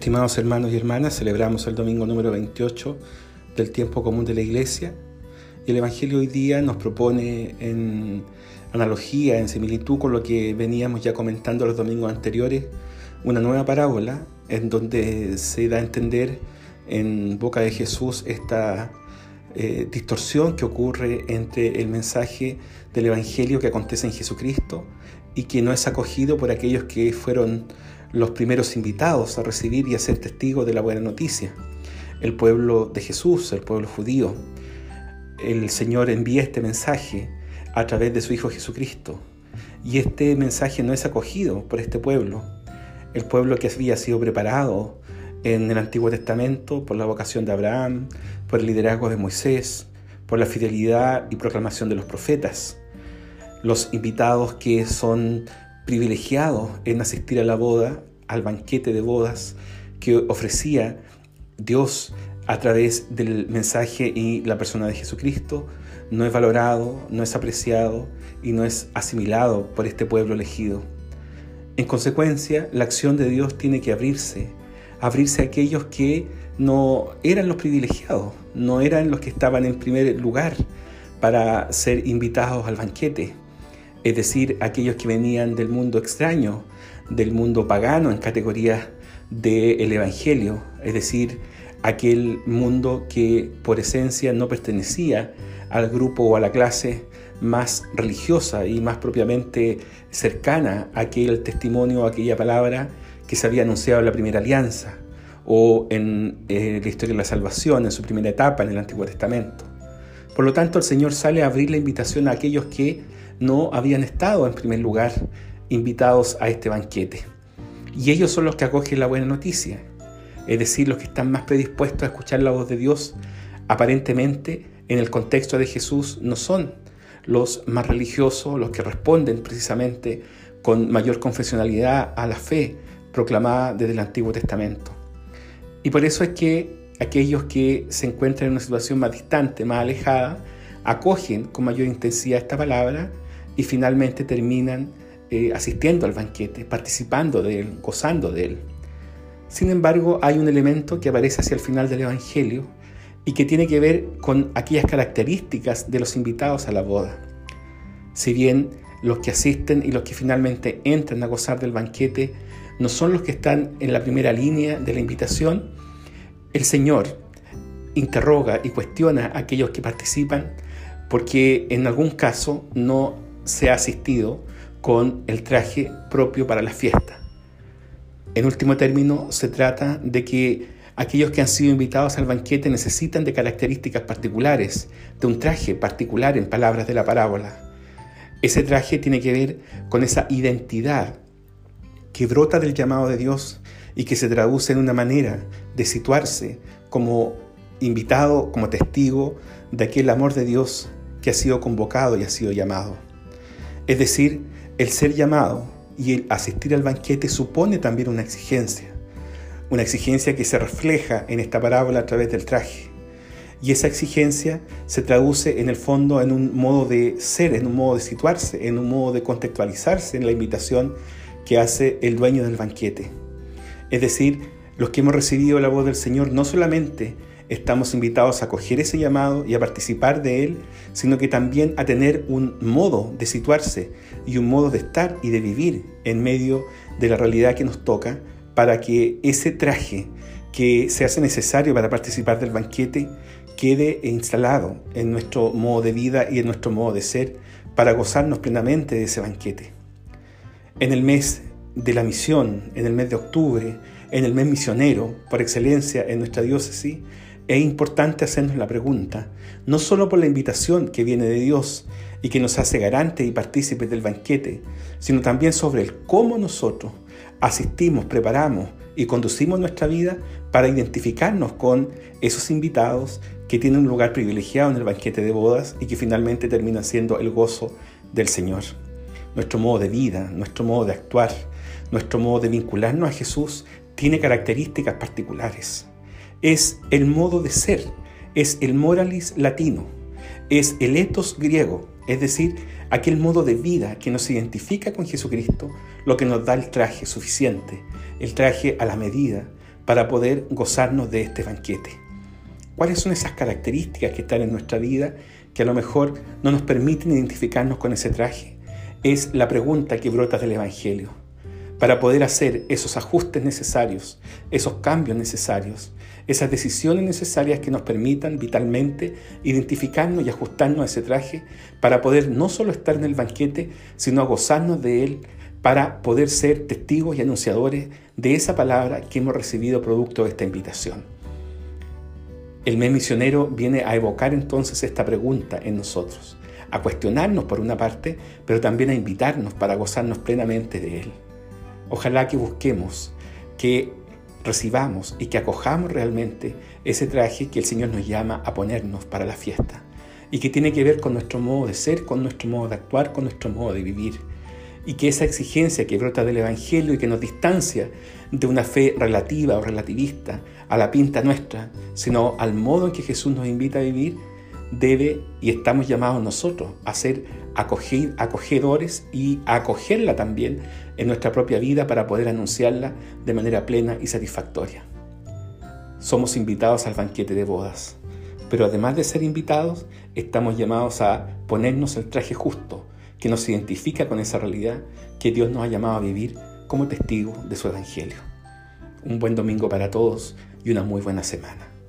Estimados hermanos y hermanas, celebramos el domingo número 28 del tiempo común de la Iglesia. Y el Evangelio hoy día nos propone en analogía, en similitud con lo que veníamos ya comentando los domingos anteriores, una nueva parábola en donde se da a entender en boca de Jesús esta eh, distorsión que ocurre entre el mensaje del Evangelio que acontece en Jesucristo y que no es acogido por aquellos que fueron los primeros invitados a recibir y a ser testigos de la buena noticia, el pueblo de Jesús, el pueblo judío. El Señor envía este mensaje a través de su Hijo Jesucristo y este mensaje no es acogido por este pueblo, el pueblo que había sido preparado en el Antiguo Testamento por la vocación de Abraham, por el liderazgo de Moisés, por la fidelidad y proclamación de los profetas. Los invitados que son privilegiados en asistir a la boda, al banquete de bodas que ofrecía Dios a través del mensaje y la persona de Jesucristo, no es valorado, no es apreciado y no es asimilado por este pueblo elegido. En consecuencia, la acción de Dios tiene que abrirse, abrirse a aquellos que no eran los privilegiados, no eran los que estaban en primer lugar para ser invitados al banquete es decir, aquellos que venían del mundo extraño, del mundo pagano en categorías del Evangelio, es decir, aquel mundo que por esencia no pertenecía al grupo o a la clase más religiosa y más propiamente cercana a aquel testimonio, a aquella palabra que se había anunciado en la primera alianza o en eh, la historia de la salvación, en su primera etapa en el Antiguo Testamento. Por lo tanto, el Señor sale a abrir la invitación a aquellos que no habían estado en primer lugar invitados a este banquete. Y ellos son los que acogen la buena noticia, es decir, los que están más predispuestos a escuchar la voz de Dios. Aparentemente, en el contexto de Jesús, no son los más religiosos, los que responden precisamente con mayor confesionalidad a la fe proclamada desde el Antiguo Testamento. Y por eso es que aquellos que se encuentran en una situación más distante, más alejada, acogen con mayor intensidad esta palabra y finalmente terminan eh, asistiendo al banquete, participando de él, gozando de él. Sin embargo, hay un elemento que aparece hacia el final del Evangelio y que tiene que ver con aquellas características de los invitados a la boda. Si bien los que asisten y los que finalmente entran a gozar del banquete no son los que están en la primera línea de la invitación, el Señor interroga y cuestiona a aquellos que participan porque en algún caso no se ha asistido con el traje propio para la fiesta. En último término, se trata de que aquellos que han sido invitados al banquete necesitan de características particulares, de un traje particular en palabras de la parábola. Ese traje tiene que ver con esa identidad que brota del llamado de Dios y que se traduce en una manera de situarse como invitado, como testigo de aquel amor de Dios que ha sido convocado y ha sido llamado. Es decir, el ser llamado y el asistir al banquete supone también una exigencia, una exigencia que se refleja en esta parábola a través del traje. Y esa exigencia se traduce en el fondo en un modo de ser, en un modo de situarse, en un modo de contextualizarse en la invitación que hace el dueño del banquete. Es decir, los que hemos recibido la voz del Señor no solamente estamos invitados a acoger ese llamado y a participar de él, sino que también a tener un modo de situarse y un modo de estar y de vivir en medio de la realidad que nos toca para que ese traje que se hace necesario para participar del banquete quede instalado en nuestro modo de vida y en nuestro modo de ser para gozarnos plenamente de ese banquete. En el mes de la misión, en el mes de octubre, en el mes misionero, por excelencia en nuestra diócesis, es importante hacernos la pregunta, no solo por la invitación que viene de Dios y que nos hace garantes y partícipes del banquete, sino también sobre el cómo nosotros asistimos, preparamos y conducimos nuestra vida para identificarnos con esos invitados que tienen un lugar privilegiado en el banquete de bodas y que finalmente terminan siendo el gozo del Señor. Nuestro modo de vida, nuestro modo de actuar, nuestro modo de vincularnos a Jesús tiene características particulares es el modo de ser, es el moralis latino, es el ethos griego, es decir, aquel modo de vida que nos identifica con Jesucristo, lo que nos da el traje suficiente, el traje a la medida, para poder gozarnos de este banquete. ¿Cuáles son esas características que están en nuestra vida que a lo mejor no nos permiten identificarnos con ese traje? Es la pregunta que brota del Evangelio. Para poder hacer esos ajustes necesarios, esos cambios necesarios, esas decisiones necesarias que nos permitan vitalmente identificarnos y ajustarnos a ese traje para poder no solo estar en el banquete, sino gozarnos de él, para poder ser testigos y anunciadores de esa palabra que hemos recibido producto de esta invitación. El mes misionero viene a evocar entonces esta pregunta en nosotros, a cuestionarnos por una parte, pero también a invitarnos para gozarnos plenamente de Él. Ojalá que busquemos, que recibamos y que acojamos realmente ese traje que el Señor nos llama a ponernos para la fiesta y que tiene que ver con nuestro modo de ser, con nuestro modo de actuar, con nuestro modo de vivir. Y que esa exigencia que brota del Evangelio y que nos distancia de una fe relativa o relativista a la pinta nuestra, sino al modo en que Jesús nos invita a vivir, debe y estamos llamados nosotros a ser acogedores y a acogerla también en nuestra propia vida para poder anunciarla de manera plena y satisfactoria. Somos invitados al banquete de bodas, pero además de ser invitados, estamos llamados a ponernos el traje justo que nos identifica con esa realidad que Dios nos ha llamado a vivir como testigo de su Evangelio. Un buen domingo para todos y una muy buena semana.